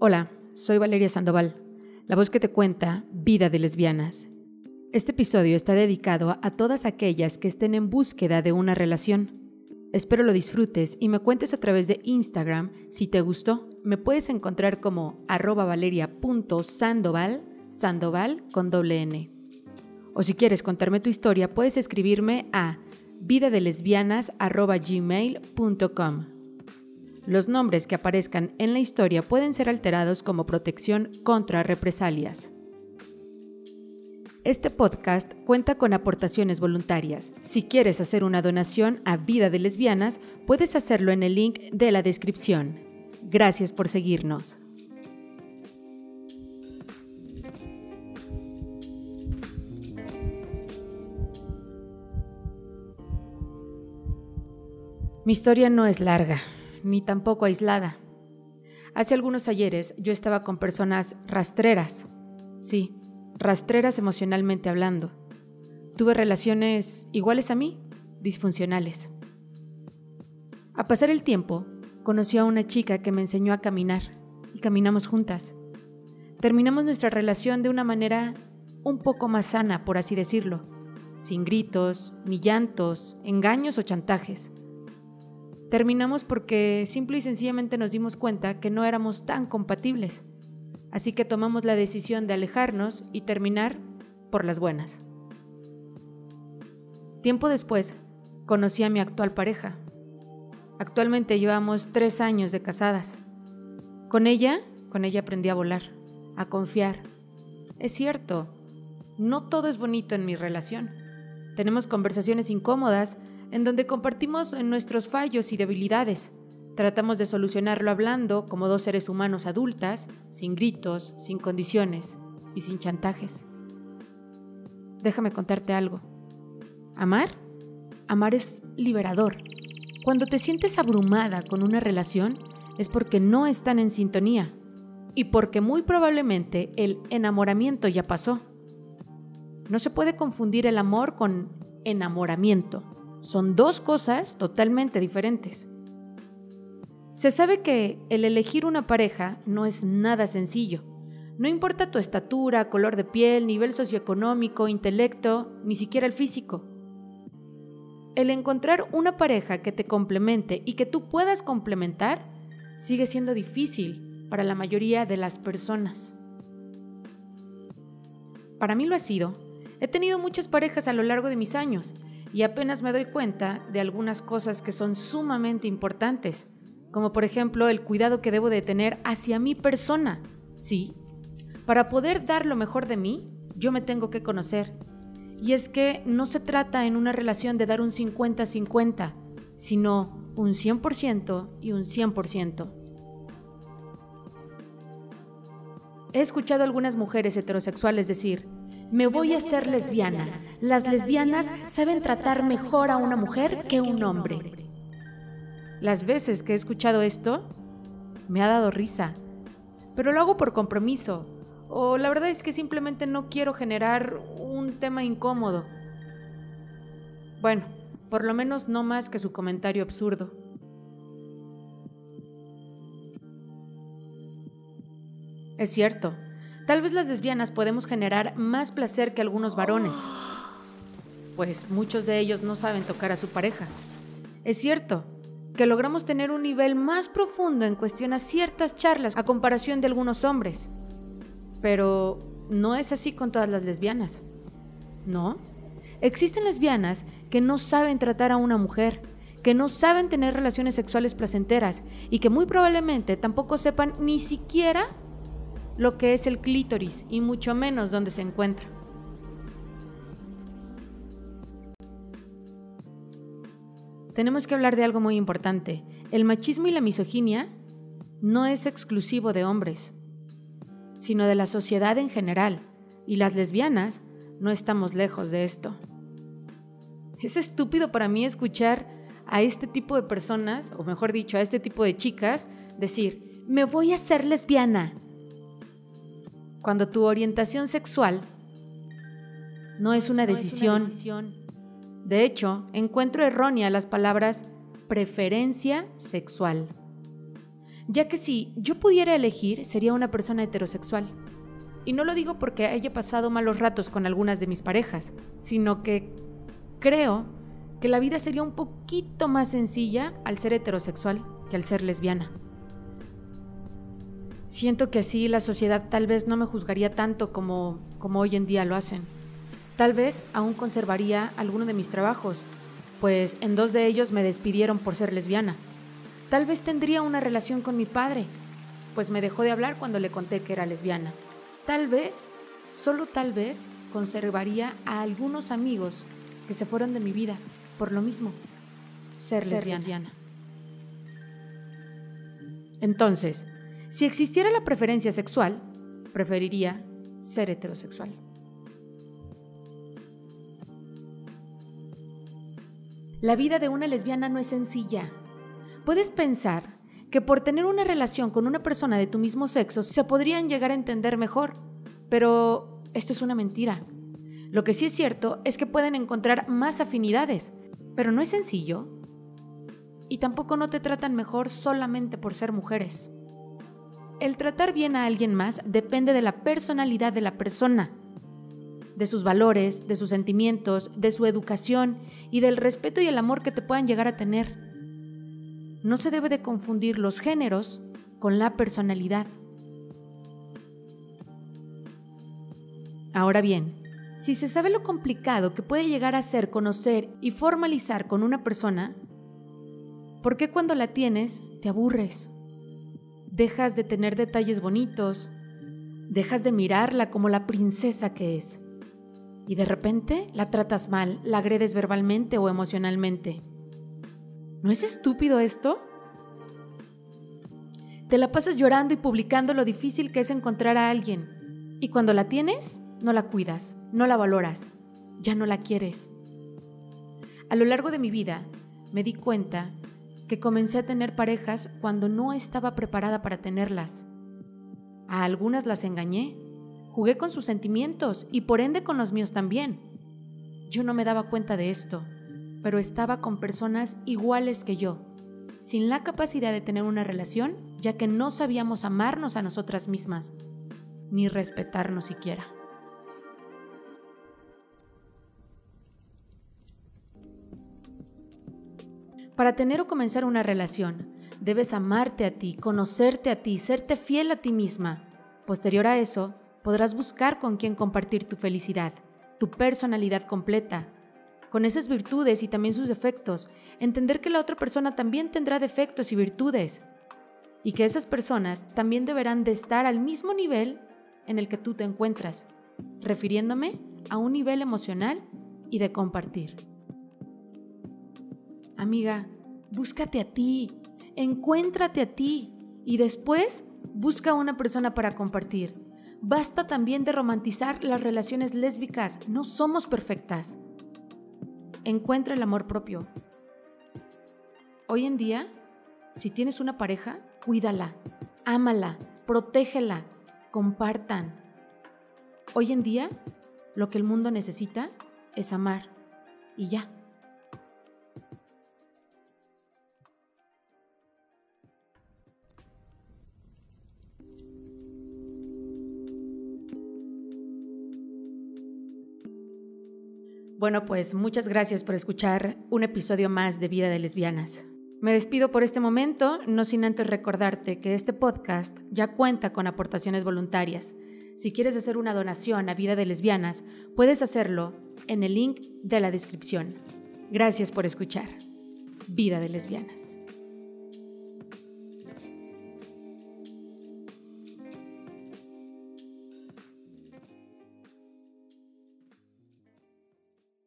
Hola, soy Valeria Sandoval, la voz que te cuenta Vida de Lesbianas. Este episodio está dedicado a todas aquellas que estén en búsqueda de una relación. Espero lo disfrutes y me cuentes a través de Instagram si te gustó. Me puedes encontrar como arroba valeria.sandoval, sandoval con doble N. O si quieres contarme tu historia, puedes escribirme a vidadelesbianas.gmail.com. Los nombres que aparezcan en la historia pueden ser alterados como protección contra represalias. Este podcast cuenta con aportaciones voluntarias. Si quieres hacer una donación a Vida de Lesbianas, puedes hacerlo en el link de la descripción. Gracias por seguirnos. Mi historia no es larga ni tampoco aislada. Hace algunos ayeres yo estaba con personas rastreras, sí, rastreras emocionalmente hablando. Tuve relaciones iguales a mí, disfuncionales. A pasar el tiempo, conocí a una chica que me enseñó a caminar y caminamos juntas. Terminamos nuestra relación de una manera un poco más sana, por así decirlo, sin gritos, ni llantos, engaños o chantajes. Terminamos porque simple y sencillamente nos dimos cuenta que no éramos tan compatibles. Así que tomamos la decisión de alejarnos y terminar por las buenas. Tiempo después, conocí a mi actual pareja. Actualmente llevamos tres años de casadas. Con ella, con ella aprendí a volar, a confiar. Es cierto, no todo es bonito en mi relación. Tenemos conversaciones incómodas en donde compartimos nuestros fallos y debilidades. Tratamos de solucionarlo hablando como dos seres humanos adultas, sin gritos, sin condiciones y sin chantajes. Déjame contarte algo. Amar, amar es liberador. Cuando te sientes abrumada con una relación es porque no están en sintonía y porque muy probablemente el enamoramiento ya pasó. No se puede confundir el amor con enamoramiento. Son dos cosas totalmente diferentes. Se sabe que el elegir una pareja no es nada sencillo. No importa tu estatura, color de piel, nivel socioeconómico, intelecto, ni siquiera el físico. El encontrar una pareja que te complemente y que tú puedas complementar sigue siendo difícil para la mayoría de las personas. Para mí lo ha sido. He tenido muchas parejas a lo largo de mis años y apenas me doy cuenta de algunas cosas que son sumamente importantes, como por ejemplo el cuidado que debo de tener hacia mi persona. Sí, para poder dar lo mejor de mí, yo me tengo que conocer. Y es que no se trata en una relación de dar un 50-50, sino un 100% y un 100%. He escuchado a algunas mujeres heterosexuales decir, me voy a ser lesbiana. Las lesbianas saben tratar mejor a una mujer que un hombre. Las veces que he escuchado esto, me ha dado risa. Pero lo hago por compromiso. O la verdad es que simplemente no quiero generar un tema incómodo. Bueno, por lo menos no más que su comentario absurdo. Es cierto, Tal vez las lesbianas podemos generar más placer que algunos varones, pues muchos de ellos no saben tocar a su pareja. Es cierto que logramos tener un nivel más profundo en cuestión a ciertas charlas a comparación de algunos hombres, pero no es así con todas las lesbianas. ¿No? Existen lesbianas que no saben tratar a una mujer, que no saben tener relaciones sexuales placenteras y que muy probablemente tampoco sepan ni siquiera lo que es el clítoris y mucho menos dónde se encuentra. Tenemos que hablar de algo muy importante. El machismo y la misoginia no es exclusivo de hombres, sino de la sociedad en general, y las lesbianas no estamos lejos de esto. Es estúpido para mí escuchar a este tipo de personas, o mejor dicho, a este tipo de chicas, decir, me voy a hacer lesbiana cuando tu orientación sexual no es una, decisión. De hecho, encuentro errónea las palabras preferencia sexual. ya que si yo pudiera elegir sería una persona heterosexual. Y no lo digo porque haya pasado malos ratos con algunas de mis parejas, sino que creo que la vida sería un poquito más sencilla al ser heterosexual que al ser lesbiana. Siento que así la sociedad tal vez no me juzgaría tanto como, como hoy en día lo hacen. Tal vez aún conservaría alguno de mis trabajos, pues en dos de ellos me despidieron por ser lesbiana. Tal vez tendría una relación con mi padre, pues me dejó de hablar cuando le conté que era lesbiana. Tal vez, solo tal vez, conservaría a algunos amigos que se fueron de mi vida por lo mismo, ser, lesbiana. Entonces, si existiera la preferencia sexual, preferiría ser heterosexual. La vida de una lesbiana no es sencilla. Puedes pensar que por tener una relación con una persona de tu mismo sexo se podrían llegar a entender mejor, pero esto es una mentira. Lo que sí es cierto es que pueden encontrar más afinidades, pero no es sencillo. Y tampoco no te tratan mejor solamente por ser mujeres. El tratar bien a alguien más depende de la personalidad de la persona, de sus valores, de sus sentimientos, de su educación y del respeto y el amor que te puedan llegar a tener. No se debe de confundir los géneros con la personalidad. Ahora bien, si se sabe lo complicado que puede llegar a ser conocer y formalizar con una persona, ¿por qué cuando la tienes te aburres? Dejas de tener detalles bonitos, dejas de mirarla como la princesa que es. Y de repente la tratas mal, la agredes verbalmente o emocionalmente. ¿No es estúpido esto? Te la pasas llorando y publicando lo difícil que es encontrar a alguien. Y cuando la tienes, no la cuidas, no la valoras, ya no la quieres. A lo largo de mi vida me di cuenta que comencé a tener parejas cuando no estaba preparada para tenerlas. A algunas las engañé, jugué con sus sentimientos y por ende con los míos también. Yo no me daba cuenta de esto, pero estaba con personas iguales que yo, sin la capacidad de tener una relación, ya que no sabíamos amarnos a nosotras mismas, ni respetarnos siquiera. Para tener o comenzar una relación, debes amarte a ti, conocerte a ti, serte fiel a ti misma. Posterior a eso, podrás buscar con quién compartir tu felicidad, tu personalidad completa, con esas virtudes y también sus defectos, entender que la otra persona también tendrá defectos y virtudes, y que esas personas también deberán de estar al mismo nivel en el que tú te encuentras, refiriéndome a un nivel emocional y de compartir. Amiga, búscate a ti, encuéntrate a ti y después busca una persona para compartir. Basta también de romantizar las relaciones lésbicas, no somos perfectas. Encuentra el amor propio. Hoy en día, si tienes una pareja, cuídala, ámala, protégela, compartan. Hoy en día, lo que el mundo necesita es amar y ya. Bueno, pues muchas gracias por escuchar un episodio más de Vida de Lesbianas. Me despido por este momento, no sin antes recordarte que este podcast ya cuenta con aportaciones voluntarias. Si quieres hacer una donación a Vida de Lesbianas, puedes hacerlo en el link de la descripción. Gracias por escuchar. Vida de Lesbianas.